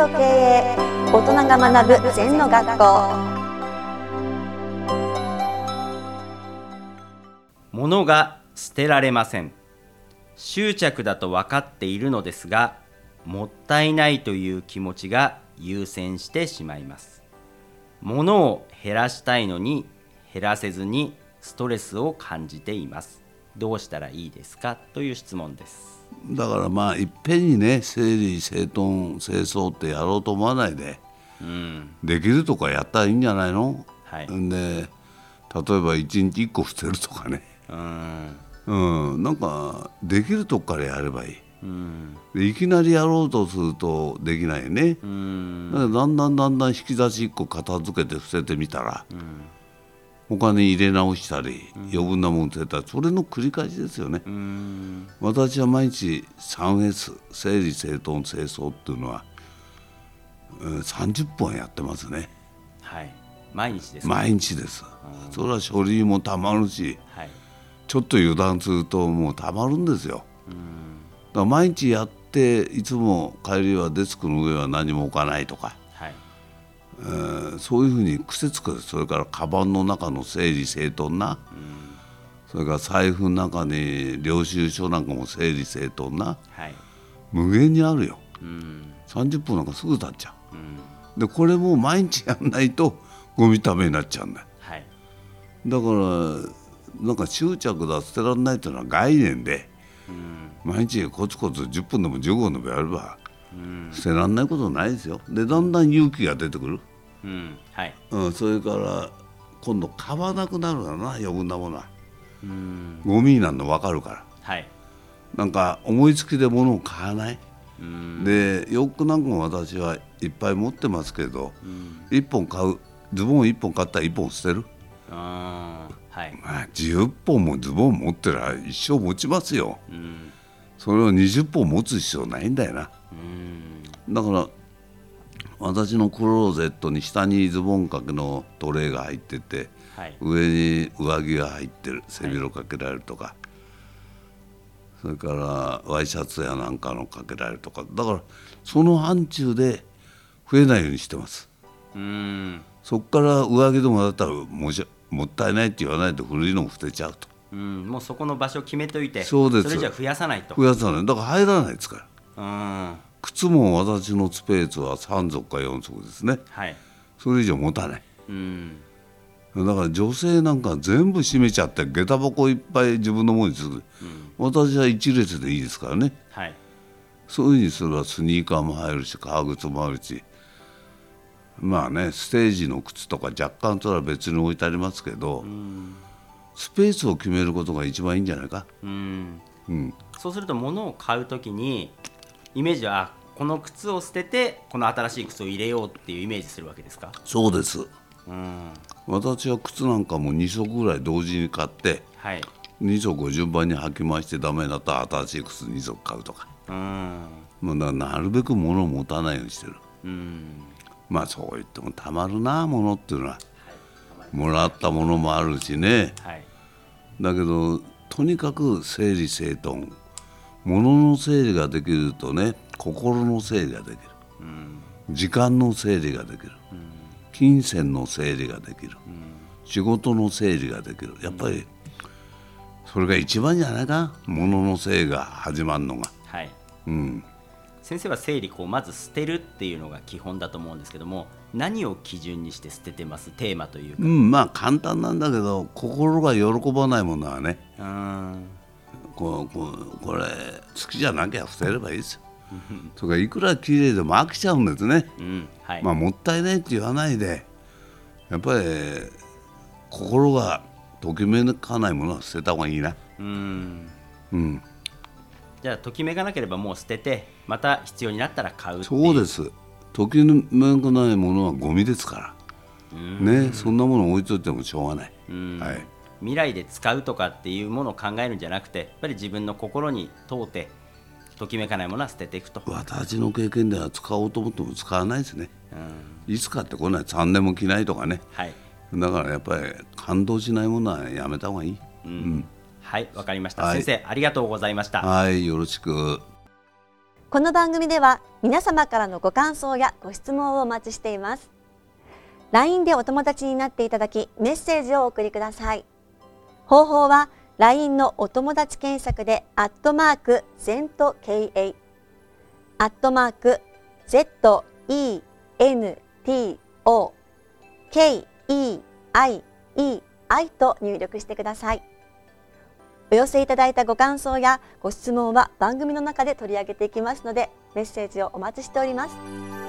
と経営大人が学ぶ禅の学校。物が捨てられません。執着だと分かっているのですがもったいないという気持ちが優先してしまいます。物を減らしたいのに減らせずにストレスを感じています。どうしたらいいですか？という質問です。だからまあいっぺんにね整理整頓清掃ってやろうと思わないで、うん、できるとかやったらいいんじゃないの、はい、で例えば1日1個捨てるとかね、うん、うん、なんかできるとこからやればいい。うん、いきなりやろうとするとできないね、うん、だだんだんだんだん引き出し1個片付けて捨ててみたら、うんお金入れ直したり、余分なもの捨てた。りそれの繰り返しですよね。私は毎日 3S 整理整頓清掃っていうのは、うん、30分やってますね。はい。毎日です毎日です。それは書類もたまるし、はい、ちょっと油断するともうたまるんですよ。だから毎日やっていつも帰りはデスクの上は何も置かないとか、えー、そういうふうに癖つく。それからカバンの中の整理整頓な、うん、それから財布の中に領収書なんかも整理整頓な、はい、無限にあるよ、うん、30分なんかすぐ経っちゃう、うん、でこれも毎日やんないとゴミためになっちゃうんだよ、はい、だからなんか執着だ捨てられないっていうのは概念で、毎日コツコツ10分でも15分でもやれば、捨てられないことないですよ。でだんだん勇気が出てくる、うんはい。うん、それから今度買わなくなるだな余分なものは、うん、ゴミになるの分かるから、はい、なんか思いつきで物を買わない、うん、で洋服なんかも私はいっぱい持ってますけど、うん、1本買うズボン1本買ったら1本捨てる？あ、はい。まあ、10本もズボン持ってら一生持ちますよ、うん、それを20本持つ必要ないんだよな、うん、だから私のクローゼットに下にズボン掛けのトレーが入ってて、はい、上に上着が入ってる。背広かけられるとか、はい、それからワイシャツやなんかのかけられるとか。だからその範疇で増えないようにしてます。うん。そこから上着でもだったらもしもったいないって言わないと古いのも捨てちゃうと。うん、もうそこの場所決めといてそうです。それじゃ増やさないと。増やさない。だから入らないですから。うん靴も私のスペースは3足か4足ですね、はい、それ以上持たない、うん、だから女性なんか全部閉めちゃって下駄箱いっぱい自分のものにする、うん、私は一列でいいですからね、はい、そういうふうにすればスニーカーも入るし革靴もあるし。まあねステージの靴とか若干それは別に置いてありますけど、うん、スペースを決めることが一番いいんじゃないか、うん、うん、そうすると物を買うときにイメージはこの靴を捨ててこの新しい靴を入れようっていうイメージするわけですか？そうです、うん、私は靴なんかも2足ぐらい同時に買って、はい、2足を順番に履き回してダメになったら新しい靴2足買うとか、うん、まあ、なるべく物を持たないようにしてる、うん、まあそう言ってもたまるなものっていうのは、はい、もらったものもあるしね、はい、だけどとにかく整理整頓物の整理ができるとね心の整理ができる、うん、時間の整理ができる、うん、金銭の整理ができる、うん、仕事の整理ができる。やっぱりそれが一番じゃないか？物の整理が始まるのが。はい、うん。先生は整理こうまず捨てるっていうのが基本だと思うんですけども何を基準にして捨ててます？テーマというか、うん、まあ簡単なんだけど心が喜ばないものはね。うんこここれ好きじゃなきゃ捨てればいいですよ。それからいくら綺麗でも飽きちゃうんですね、うんはい、まあもったいないって言わないでやっぱり心がときめかないものは捨てた方がいいな。うん、うん、じゃあときめかなければもう捨ててまた必要になったら買うそうです。ときめかないものはゴミですから。ねそんなもの置いといてもしょうがない、はい未来で使うとかっていうものを考えるんじゃなくてやっぱり自分の心に問うてときめかないものは捨てていくと。私の経験では使おうと思っても使わないですね、うん、いつかってこんな3年も着ないとかね、はい、だからやっぱり感動しないものはやめた方がいい、うん、うん、はいわかりました、はい、先生ありがとうございました。はいよろしく。この番組では皆様からのご感想やご質問をお待ちしています。LINE でお友達になっていただきメッセージをお送りください方法は LINE のお友達検索でアットマーク ZENTKA アットマーク ZENTO KEIEI と入力してください。お寄せいただいたご感想やご質問は番組の中で取り上げていきますのでメッセージをお待ちしております。